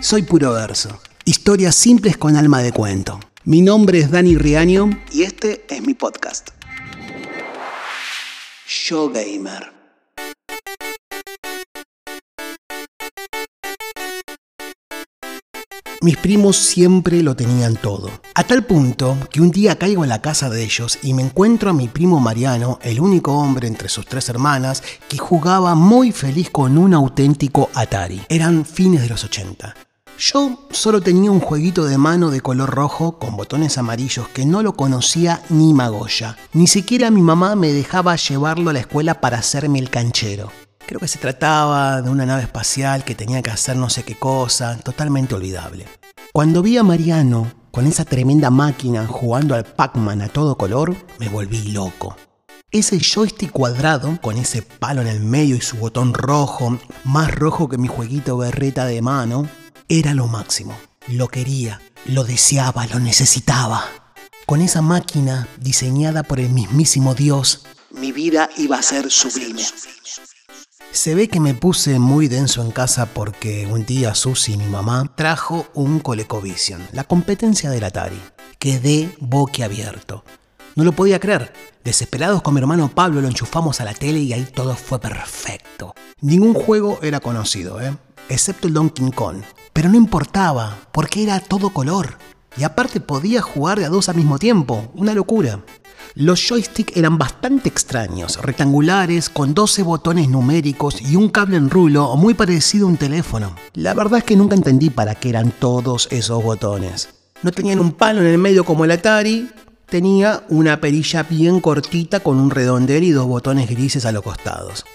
Soy puro verso. Historias simples con alma de cuento. Mi nombre es Dani Riaño y este es mi podcast. Yo Gamer. Mis primos siempre lo tenían todo. A tal punto que un día caigo en la casa de ellos y me encuentro a mi primo Mariano, el único hombre entre sus tres hermanas, que jugaba muy feliz con un auténtico Atari. Eran fines de los 80. Yo solo tenía un jueguito de mano de color rojo con botones amarillos que no lo conocía ni Magoya. Ni siquiera mi mamá me dejaba llevarlo a la escuela para hacerme el canchero. Creo que se trataba de una nave espacial que tenía que hacer no sé qué cosa, totalmente olvidable. Cuando vi a Mariano con esa tremenda máquina jugando al Pac-Man a todo color, me volví loco. Ese joystick cuadrado, con ese palo en el medio y su botón rojo, más rojo que mi jueguito berreta de mano, era lo máximo. Lo quería, lo deseaba, lo necesitaba. Con esa máquina diseñada por el mismísimo Dios, mi vida iba a ser sublime. Se ve que me puse muy denso en casa porque un día Susi, mi mamá, trajo un ColecoVision, la competencia del Atari. Quedé boquiabierto. No lo podía creer. Desesperados con mi hermano Pablo lo enchufamos a la tele y ahí todo fue perfecto. Ningún juego era conocido, ¿eh? excepto el Donkey Kong. Pero no importaba, porque era todo color. Y aparte podía jugar de a dos al mismo tiempo. Una locura. Los joysticks eran bastante extraños, rectangulares, con 12 botones numéricos y un cable en rulo muy parecido a un teléfono. La verdad es que nunca entendí para qué eran todos esos botones. No tenían un palo en el medio como el Atari, tenía una perilla bien cortita con un redondel y dos botones grises a los costados.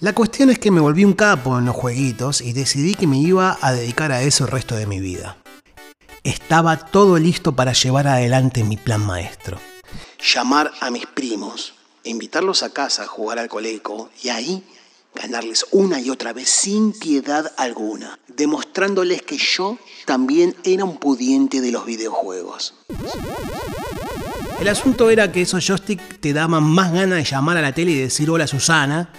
La cuestión es que me volví un capo en los jueguitos y decidí que me iba a dedicar a eso el resto de mi vida. Estaba todo listo para llevar adelante mi plan maestro llamar a mis primos, invitarlos a casa a jugar al coleco y ahí ganarles una y otra vez sin piedad alguna, demostrándoles que yo también era un pudiente de los videojuegos. El asunto era que esos joysticks te daban más ganas de llamar a la tele y decir hola Susana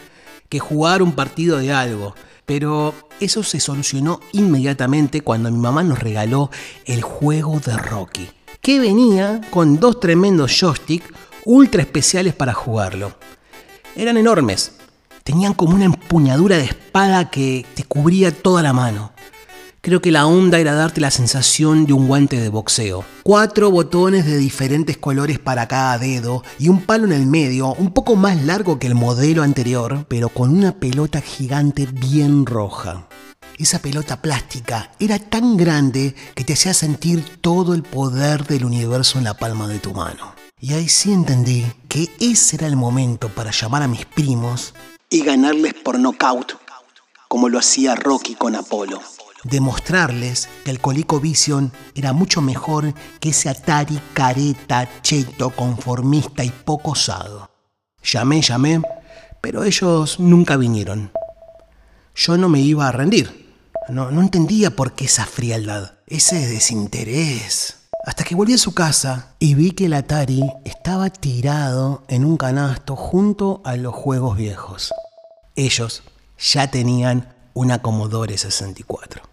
que jugar un partido de algo. Pero eso se solucionó inmediatamente cuando mi mamá nos regaló el juego de Rocky que venía con dos tremendos joysticks ultra especiales para jugarlo. Eran enormes, tenían como una empuñadura de espada que te cubría toda la mano. Creo que la onda era darte la sensación de un guante de boxeo. Cuatro botones de diferentes colores para cada dedo y un palo en el medio, un poco más largo que el modelo anterior, pero con una pelota gigante bien roja. Esa pelota plástica era tan grande que te hacía sentir todo el poder del universo en la palma de tu mano. Y ahí sí entendí que ese era el momento para llamar a mis primos y ganarles por nocaut, como lo hacía Rocky con Apolo. Demostrarles que el ColecoVision era mucho mejor que ese Atari careta, cheto, conformista y poco osado. Llamé, llamé, pero ellos nunca vinieron. Yo no me iba a rendir. No, entendía por qué esa frialdad, ese desinterés. Hasta que volví a su casa y vi que el Atari estaba tirado en un canasto junto a los juegos viejos. Ellos ya tenían una Commodore 64.